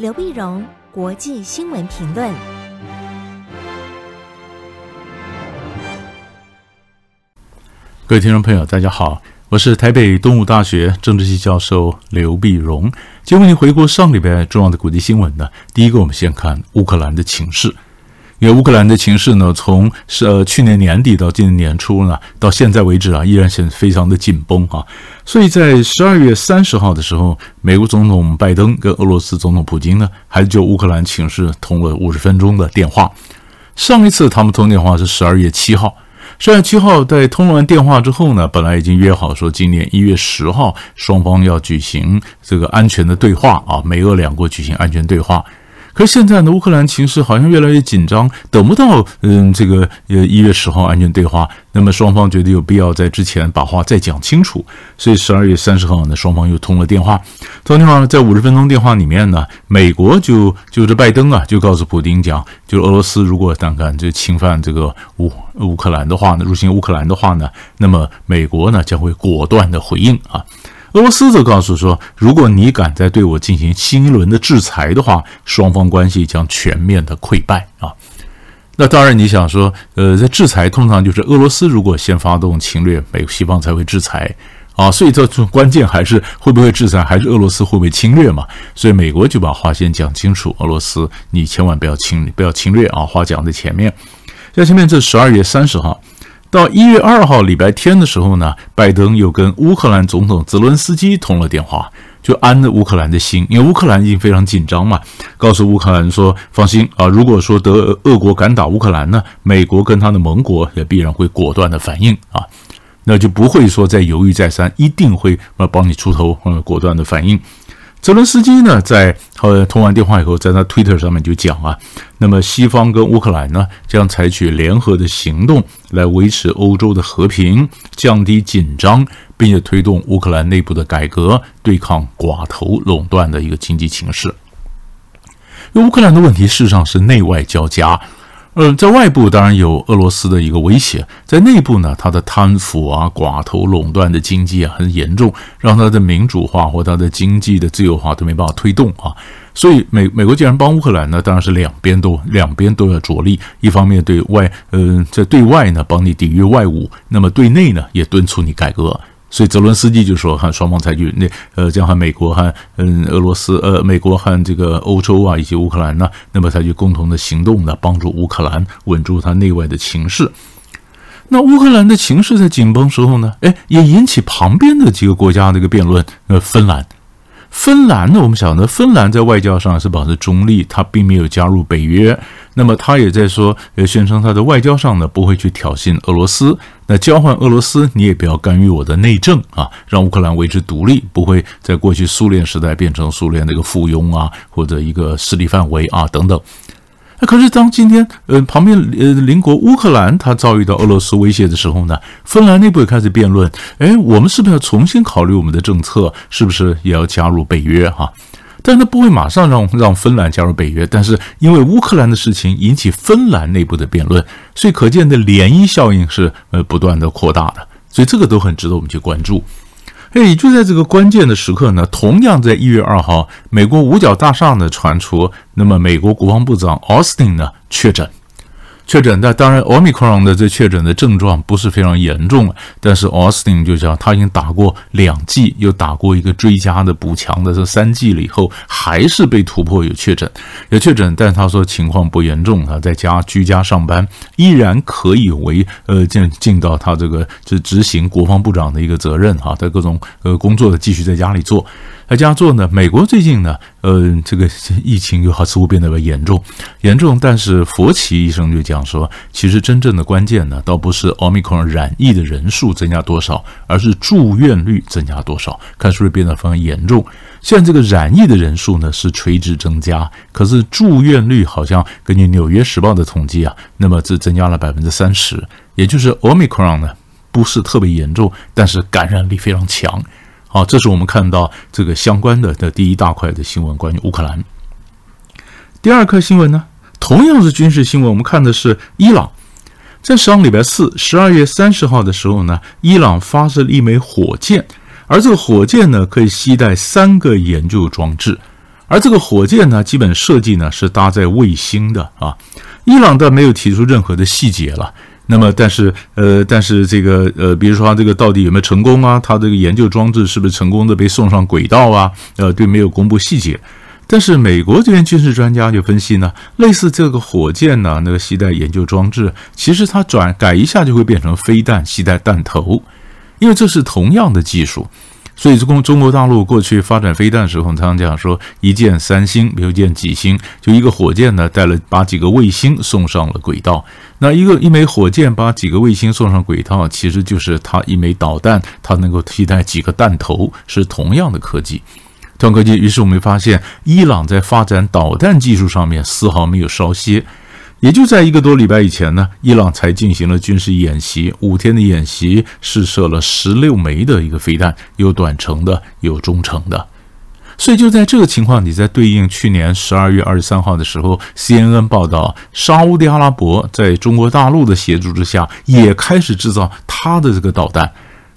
刘碧荣，国际新闻评论。各位听众朋友，大家好，我是台北东吴大学政治系教授刘碧荣。今天为您回顾上礼拜重要的国际新闻呢，第一个，我们先看乌克兰的情势。因为乌克兰的情势呢，从是呃去年年底到今年年初呢，到现在为止啊，依然是非常的紧绷啊。所以在十二月三十号的时候，美国总统拜登跟俄罗斯总统普京呢，还就乌克兰情势通了五十分钟的电话。上一次他们通电话是十二月七号，十二月七号在通完电话之后呢，本来已经约好说今年一月十号双方要举行这个安全的对话啊，美俄两国举行安全对话。可是现在呢，乌克兰情势好像越来越紧张，等不到嗯这个呃一月十号安全对话，那么双方觉得有必要在之前把话再讲清楚，所以十二月三十号呢，双方又通了电话。通电话呢，在五十分钟电话里面呢，美国就就是拜登啊，就告诉普丁讲，就俄罗斯如果胆敢就侵犯这个乌乌克兰的话呢，入侵乌克兰的话呢，那么美国呢将会果断的回应啊。俄罗斯则告诉说，如果你敢再对我进行新一轮的制裁的话，双方关系将全面的溃败啊。那当然，你想说，呃，在制裁通常就是俄罗斯如果先发动侵略，美西方才会制裁啊。所以这关键还是会不会制裁，还是俄罗斯会不会侵略嘛？所以美国就把话先讲清楚，俄罗斯你千万不要侵，不要侵略啊。话讲在前面，在前面这十二月三十号。到一月二号礼拜天的时候呢，拜登又跟乌克兰总统泽伦斯基通了电话，就安了乌克兰的心，因为乌克兰已经非常紧张嘛，告诉乌克兰说：“放心啊，如果说德俄国敢打乌克兰呢，美国跟他的盟国也必然会果断的反应啊，那就不会说再犹豫再三，一定会呃帮你出头，呃果断的反应。”泽伦斯基呢，在呃通完电话以后，在他推特上面就讲啊，那么西方跟乌克兰呢，将采取联合的行动来维持欧洲的和平，降低紧张，并且推动乌克兰内部的改革，对抗寡头垄断的一个经济形势。因为乌克兰的问题事实上是内外交加。呃，在外部当然有俄罗斯的一个威胁，在内部呢，它的贪腐啊、寡头垄断的经济啊很严重，让它的民主化或它的经济的自由化都没办法推动啊。所以美美国既然帮乌克兰呢，当然是两边都两边都要着力，一方面对外，嗯、在对外呢帮你抵御外侮，那么对内呢也敦促你改革。所以泽伦斯基就说：“哈双方采取那呃，这样和美国和嗯俄罗斯呃美国和这个欧洲啊以及乌克兰呢，那么采取共同的行动呢，帮助乌克兰稳住它内外的情势。那乌克兰的情势在紧绷时候呢，哎，也引起旁边的几个国家的一个辩论。呃，芬兰。”芬兰呢？我们晓得，芬兰在外交上是保持中立，它并没有加入北约。那么他也在说，呃，宣称他的外交上呢不会去挑衅俄罗斯。那交换俄罗斯，你也不要干预我的内政啊，让乌克兰维持独立，不会在过去苏联时代变成苏联的一个附庸啊，或者一个势力范围啊等等。那可是当今天，呃，旁边呃邻国乌克兰他遭遇到俄罗斯威胁的时候呢，芬兰内部也开始辩论，哎，我们是不是要重新考虑我们的政策，是不是也要加入北约哈？但是他不会马上让让芬兰加入北约，但是因为乌克兰的事情引起芬兰内部的辩论，所以可见的涟漪效应是呃不断的扩大的，所以这个都很值得我们去关注。哎，就在这个关键的时刻呢，同样在一月二号，美国五角大厦呢传出，那么美国国防部长奥斯汀呢确诊。确诊，那当然，Omicron 的这确诊的症状不是非常严重了，但是 Austin 就讲他已经打过两剂，又打过一个追加的补强的这三剂了以后，还是被突破有确诊，有确诊，但是他说情况不严重，他在家居家上班，依然可以为呃尽尽到他这个就执行国防部长的一个责任哈，在各种呃工作的继续在家里做。在家做呢？美国最近呢，呃，这个疫情又好似乎变得比较严重，严重。但是佛奇医生就讲说，其实真正的关键呢，倒不是奥密克戎染疫的人数增加多少，而是住院率增加多少，看是不是变得非常严重。现在这个染疫的人数呢是垂直增加，可是住院率好像根据《纽约时报》的统计啊，那么只增加了百分之三十，也就是奥密克戎呢不是特别严重，但是感染力非常强。好，这是我们看到这个相关的的第一大块的新闻，关于乌克兰。第二颗新闻呢，同样是军事新闻，我们看的是伊朗，在上礼拜四，十二月三十号的时候呢，伊朗发射了一枚火箭，而这个火箭呢，可以携带三个研究装置。而这个火箭呢，基本设计呢是搭载卫星的啊。伊朗倒没有提出任何的细节了。那么，但是呃，但是这个呃，比如说这个到底有没有成功啊？它这个研究装置是不是成功的被送上轨道啊？呃，对，没有公布细节。但是美国这边军事专家就分析呢，类似这个火箭呢，那个携带研究装置，其实它转改一下就会变成飞弹携带弹头，因为这是同样的技术。所以，中中国大陆过去发展飞弹的时候，常常讲说一箭三星，比如箭几星，就一个火箭呢带了把几个卫星送上了轨道。那一个一枚火箭把几个卫星送上轨道，其实就是它一枚导弹，它能够替代几个弹头，是同样的科技。同样科技，于是我们发现，伊朗在发展导弹技术上面丝毫没有稍歇。也就在一个多礼拜以前呢，伊朗才进行了军事演习，五天的演习，试射了十六枚的一个飞弹，有短程的，有中程的。所以就在这个情况，你在对应去年十二月二十三号的时候，CNN 报道，沙乌地阿拉伯在中国大陆的协助之下，也开始制造它的这个导弹。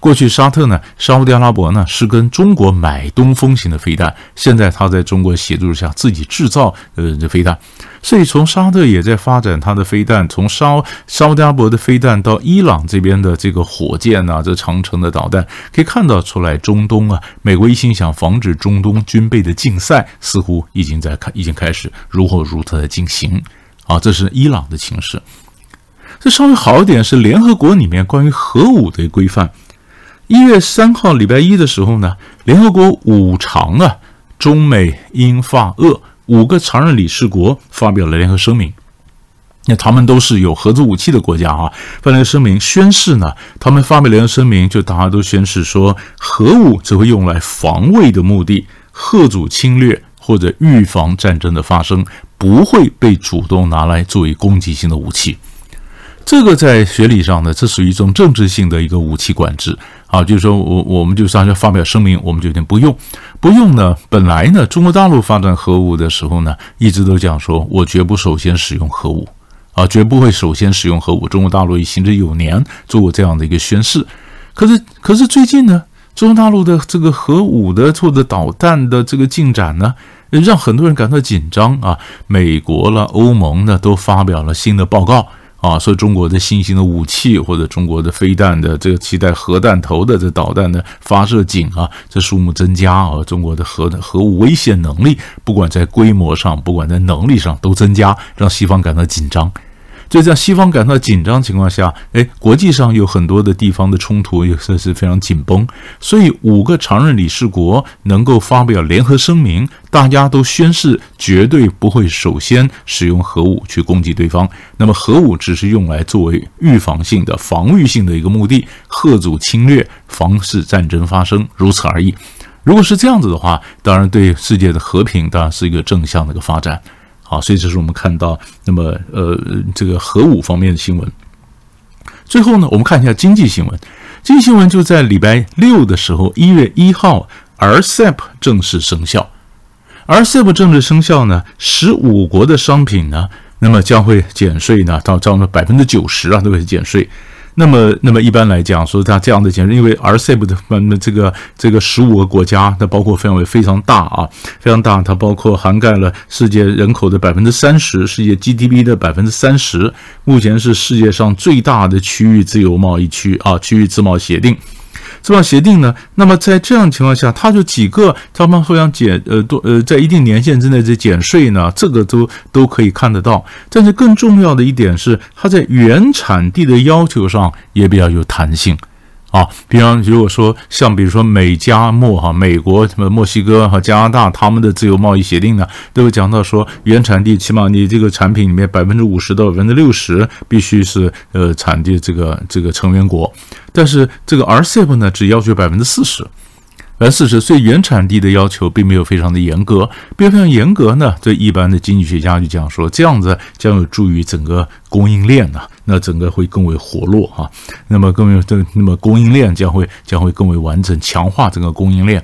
过去沙特呢，沙乌地阿拉伯呢是跟中国买东风型的飞弹，现在他在中国协助下自己制造呃这飞弹，所以从沙特也在发展他的飞弹，从沙沙乌地阿拉伯的飞弹到伊朗这边的这个火箭呐、这长城的导弹，可以看到出来，中东啊，美国一心想防止中东军备的竞赛，似乎已经在开已经开始如火如荼的进行啊，这是伊朗的情势。这稍微好一点是联合国里面关于核武的规范。一月三号礼拜一的时候呢，联合国五常啊，中美英法俄五个常任理事国发表了联合声明。那他们都是有核子武器的国家啊，发表声明宣誓呢，他们发表联合声明，就大家都宣誓说，核武只会用来防卫的目的，吓阻侵略或者预防战争的发生，不会被主动拿来作为攻击性的武器。这个在学理上呢，这属于一种政治性的一个武器管制啊，就是说我我们就上去发表声明，我们决定不用，不用呢。本来呢，中国大陆发展核武的时候呢，一直都讲说，我绝不首先使用核武啊，绝不会首先使用核武。中国大陆已行之有年做过这样的一个宣誓。可是，可是最近呢，中国大陆的这个核武的做的导弹的这个进展呢，让很多人感到紧张啊。美国了，欧盟呢，都发表了新的报告。啊，说中国的新型的武器或者中国的飞弹的这个携带核弹头的这导弹的发射井啊，这数目增加啊，中国的核核武威胁能力，不管在规模上，不管在能力上都增加，让西方感到紧张。就在西方感到紧张情况下，哎，国际上有很多的地方的冲突也算是非常紧绷，所以五个常任理事国能够发表联合声明，大家都宣誓绝对不会首先使用核武去攻击对方。那么核武只是用来作为预防性的、防御性的一个目的，贺阻侵略，防止战争发生，如此而已。如果是这样子的话，当然对世界的和平当然是一个正向的一个发展。好，所以这是我们看到那么呃这个核武方面的新闻。最后呢，我们看一下经济新闻。经济新闻就在礼拜六的时候，一月一号，RCEP 正式生效。RCEP 正式生效呢，十五国的商品呢，那么将会减税呢，到将近百分之九十啊，都会减税。那么，那么一般来讲，说它这样的结论，因为 RCEP 的那这个这个十五个国家，它包括范围非常大啊，非常大，它包括涵盖了世界人口的百分之三十，世界 GDP 的百分之三十，目前是世界上最大的区域自由贸易区啊，区域自贸协定。这项协定呢，那么在这样情况下，它就几个他们互相减呃多呃在一定年限之内这减税呢，这个都都可以看得到。但是更重要的一点是，它在原产地的要求上也比较有弹性。啊，比方如果说像比如说美加墨哈，美国什么墨西哥和加拿大他们的自由贸易协定呢，都会讲到说原产地起码你这个产品里面百分之五十到百分之六十必须是呃产地这个这个成员国，但是这个 RCEP 呢只要求百分之四十。百分之四十所以原产地的要求并没有非常的严格，并非常严格呢。这一般的经济学家就讲说，这样子将有助于整个供应链呢，那整个会更为活络哈。那么更为这，那么供应链将会将会更为完整，强化整个供应链。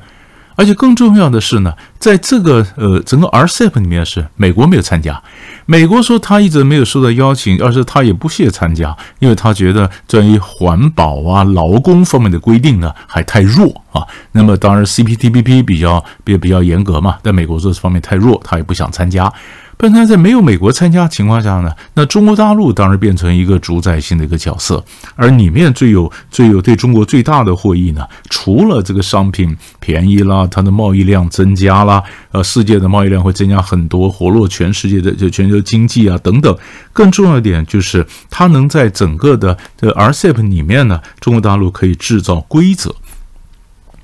而且更重要的是呢，在这个呃整个 RCEP 里面是美国没有参加。美国说他一直没有受到邀请，而是他也不屑参加，因为他觉得关于环保啊、劳工方面的规定呢还太弱啊。那么当然 CPTPP 比较比比较严格嘛，在美国这方面太弱，他也不想参加。但他在没有美国参加情况下呢，那中国大陆当然变成一个主宰性的一个角色，而里面最有最有对中国最大的获益呢，除了这个商品便宜啦，它的贸易量增加啦，呃，世界的贸易量会增加很多，活络全世界的就全球经济啊等等。更重要一点就是，它能在整个的这 RCEP 里面呢，中国大陆可以制造规则。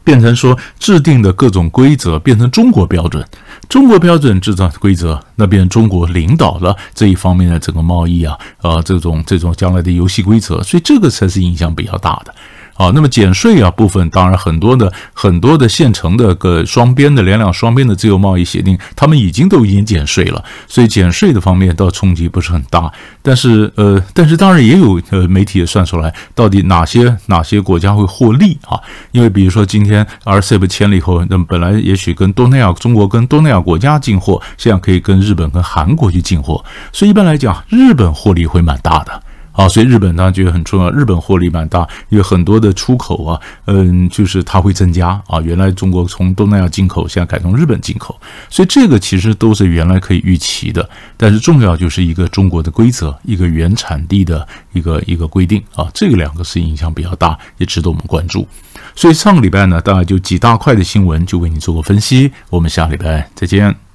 变成说制定的各种规则变成中国标准，中国标准制造规则，那变成中国领导了这一方面的整个贸易啊，呃，这种这种将来的游戏规则，所以这个才是影响比较大的。啊，那么减税啊部分，当然很多的很多的现成的个双边的两两双边的自由贸易协定，他们已经都已经减税了，所以减税的方面倒冲击不是很大。但是呃，但是当然也有呃媒体也算出来，到底哪些哪些国家会获利啊？因为比如说今天 RCEP 签了以后，那么本来也许跟东南亚中国跟东南亚国家进货，现在可以跟日本跟韩国去进货，所以一般来讲，日本获利会蛮大的。啊，所以日本当然觉得很重要，日本获利蛮大，因为很多的出口啊，嗯，就是它会增加啊。原来中国从东南亚进口，现在改从日本进口，所以这个其实都是原来可以预期的。但是重要就是一个中国的规则，一个原产地的一个一个规定啊，这个两个是影响比较大，也值得我们关注。所以上个礼拜呢，大概就几大块的新闻就为你做过分析，我们下礼拜再见。